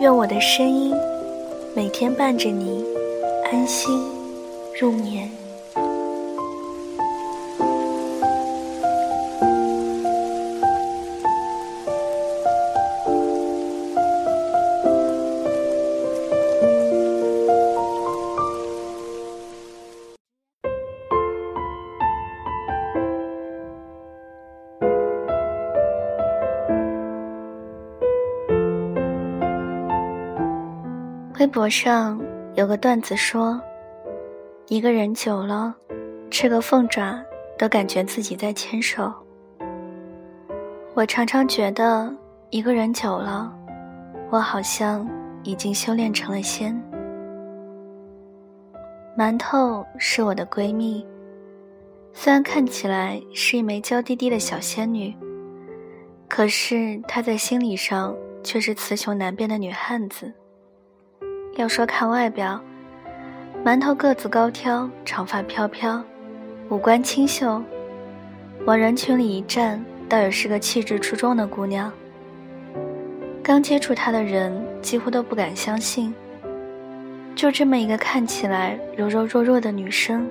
愿我的声音每天伴着你安心入眠。微博上有个段子说，一个人久了，吃个凤爪都感觉自己在牵手。我常常觉得，一个人久了，我好像已经修炼成了仙。馒头是我的闺蜜，虽然看起来是一枚娇滴滴的小仙女，可是她在心理上却是雌雄难辨的女汉子。要说看外表，馒头个子高挑，长发飘飘，五官清秀，往人群里一站，倒也是个气质出众的姑娘。刚接触她的人几乎都不敢相信，就这么一个看起来柔柔弱弱的女生，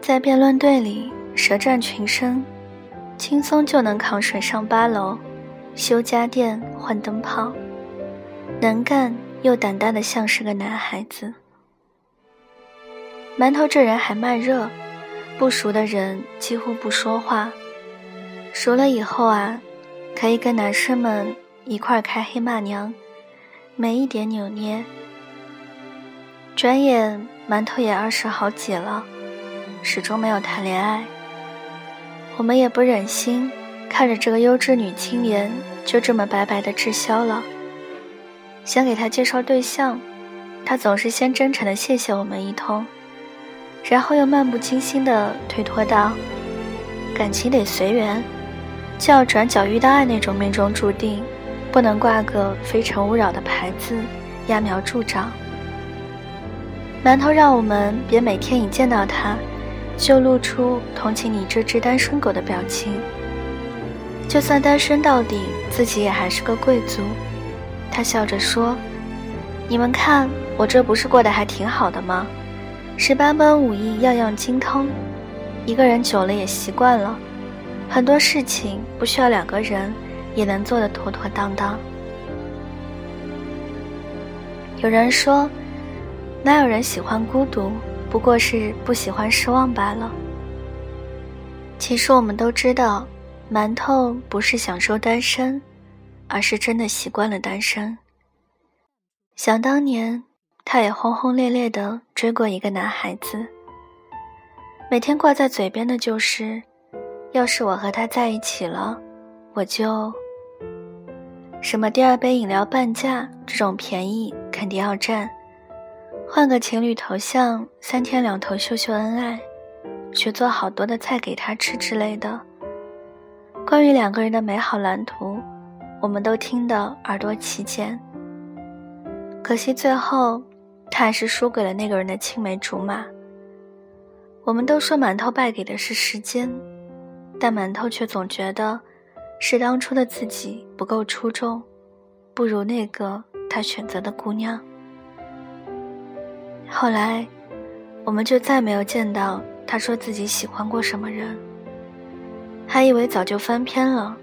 在辩论队里舌战群生，轻松就能扛水上八楼，修家电换灯泡，能干。又胆大的像是个男孩子。馒头这人还慢热，不熟的人几乎不说话，熟了以后啊，可以跟男生们一块开黑骂娘，没一点扭捏。转眼馒头也二十好几了，始终没有谈恋爱。我们也不忍心看着这个优质女青年就这么白白的滞销了。想给他介绍对象，他总是先真诚的谢谢我们一通，然后又漫不经心的推脱道：“感情得随缘，就要转角遇到爱那种命中注定，不能挂个非诚勿扰的牌子，揠苗助长。”馒头让我们别每天一见到他，就露出同情你这只单身狗的表情。就算单身到底，自己也还是个贵族。他笑着说：“你们看，我这不是过得还挺好的吗？十八般武艺样样精通，一个人久了也习惯了，很多事情不需要两个人也能做得妥妥当当。”有人说：“哪有人喜欢孤独？不过是不喜欢失望罢了。”其实我们都知道，馒头不是享受单身。而是真的习惯了单身。想当年，他也轰轰烈烈的追过一个男孩子，每天挂在嘴边的就是：“要是我和他在一起了，我就……什么第二杯饮料半价这种便宜肯定要占，换个情侣头像，三天两头秀秀恩爱，学做好多的菜给他吃之类的。关于两个人的美好蓝图。”我们都听得耳朵起茧，可惜最后他还是输给了那个人的青梅竹马。我们都说馒头败给的是时间，但馒头却总觉得是当初的自己不够出众，不如那个他选择的姑娘。后来，我们就再没有见到他说自己喜欢过什么人，还以为早就翻篇了。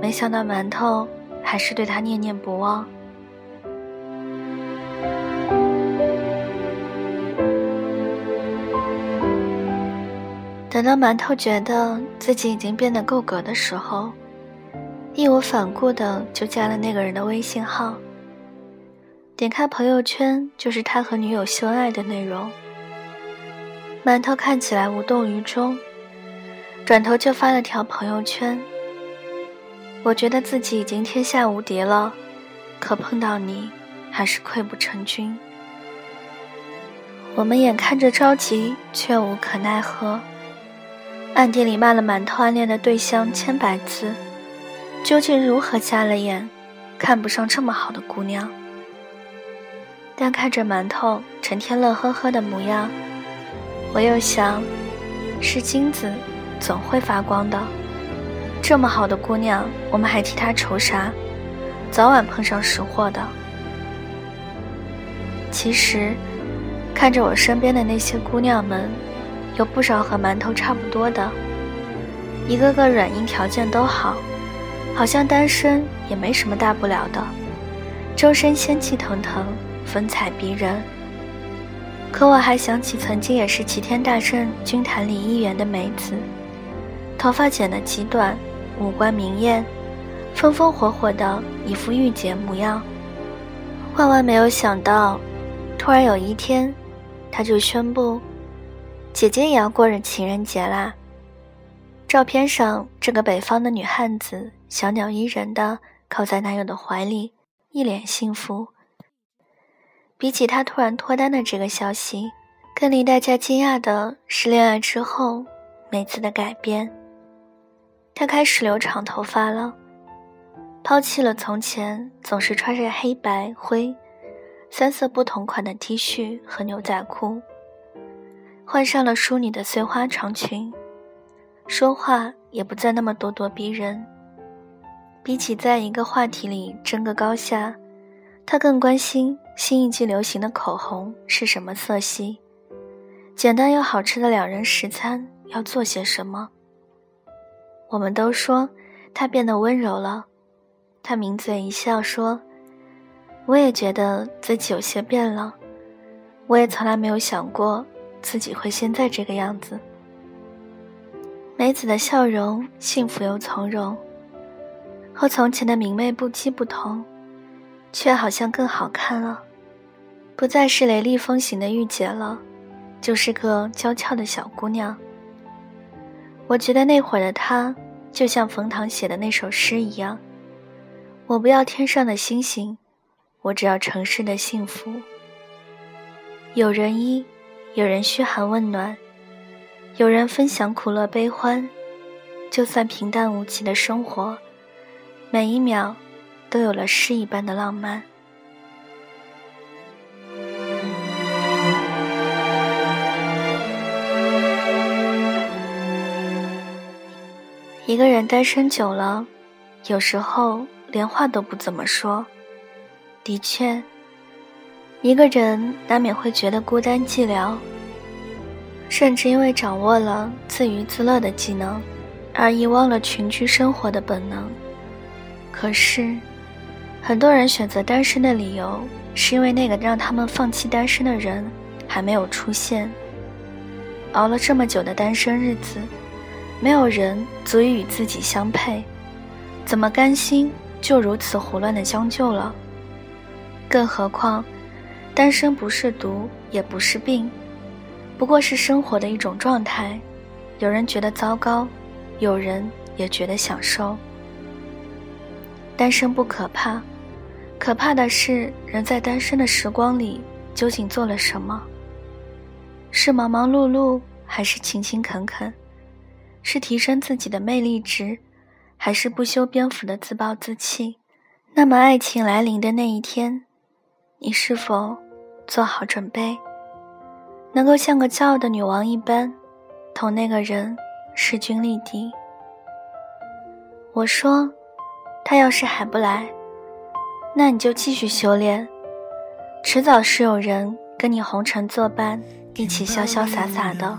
没想到馒头还是对他念念不忘。等到馒头觉得自己已经变得够格的时候，义无反顾的就加了那个人的微信号。点开朋友圈，就是他和女友秀恩爱的内容。馒头看起来无动于衷，转头就发了条朋友圈。我觉得自己已经天下无敌了，可碰到你，还是溃不成军。我们眼看着着急，却无可奈何。暗地里骂了馒头暗恋的对象千百次，究竟如何瞎了眼，看不上这么好的姑娘？但看着馒头成天乐呵呵的模样，我又想，是金子，总会发光的。这么好的姑娘，我们还替她愁啥？早晚碰上识货的。其实，看着我身边的那些姑娘们。有不少和馒头差不多的，一个个软硬条件都好，好像单身也没什么大不了的，周身仙气腾腾，风采逼人。可我还想起曾经也是齐天大圣军团里一员的梅子，头发剪得极短，五官明艳，风风火火的一副御姐模样。万万没有想到，突然有一天，他就宣布。姐姐也要过着情人节啦。照片上，这个北方的女汉子小鸟依人的靠在男友的怀里，一脸幸福。比起她突然脱单的这个消息，更令大家惊讶的是，恋爱之后梅子的改变。她开始留长头发了，抛弃了从前总是穿着黑白灰三色不同款的 T 恤和牛仔裤。换上了淑女的碎花长裙，说话也不再那么咄咄逼人。比起在一个话题里争个高下，他更关心新一季流行的口红是什么色系，简单又好吃的两人食餐要做些什么。我们都说他变得温柔了，他抿嘴一笑说：“我也觉得自己有些变了，我也从来没有想过。”自己会现在这个样子。梅子的笑容幸福又从容，和从前的明媚不羁不同，却好像更好看了。不再是雷厉风行的御姐了，就是个娇俏的小姑娘。我觉得那会儿的他，就像冯唐写的那首诗一样：“我不要天上的星星，我只要城市的幸福。”有人依。有人嘘寒问暖，有人分享苦乐悲欢，就算平淡无奇的生活，每一秒都有了诗一般的浪漫。一个人单身久了，有时候连话都不怎么说。的确。一个人难免会觉得孤单寂寥，甚至因为掌握了自娱自乐的技能，而遗忘了群居生活的本能。可是，很多人选择单身的理由，是因为那个让他们放弃单身的人还没有出现。熬了这么久的单身日子，没有人足以与自己相配，怎么甘心就如此胡乱的将就了？更何况。单身不是毒，也不是病，不过是生活的一种状态。有人觉得糟糕，有人也觉得享受。单身不可怕，可怕的是人在单身的时光里究竟做了什么？是忙忙碌碌，还是勤勤恳恳？是提升自己的魅力值，还是不修边幅的自暴自弃？那么，爱情来临的那一天，你是否？做好准备，能够像个骄傲的女王一般，同那个人势均力敌。我说，他要是还不来，那你就继续修炼，迟早是有人跟你红尘作伴，一起潇潇洒洒的。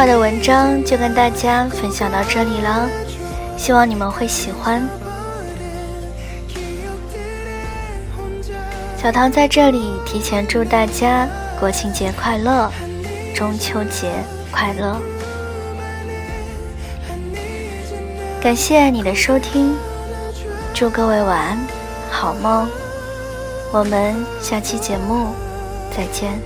今晚的文章就跟大家分享到这里了，希望你们会喜欢。小唐在这里提前祝大家国庆节快乐，中秋节快乐！感谢你的收听，祝各位晚安，好梦。我们下期节目再见。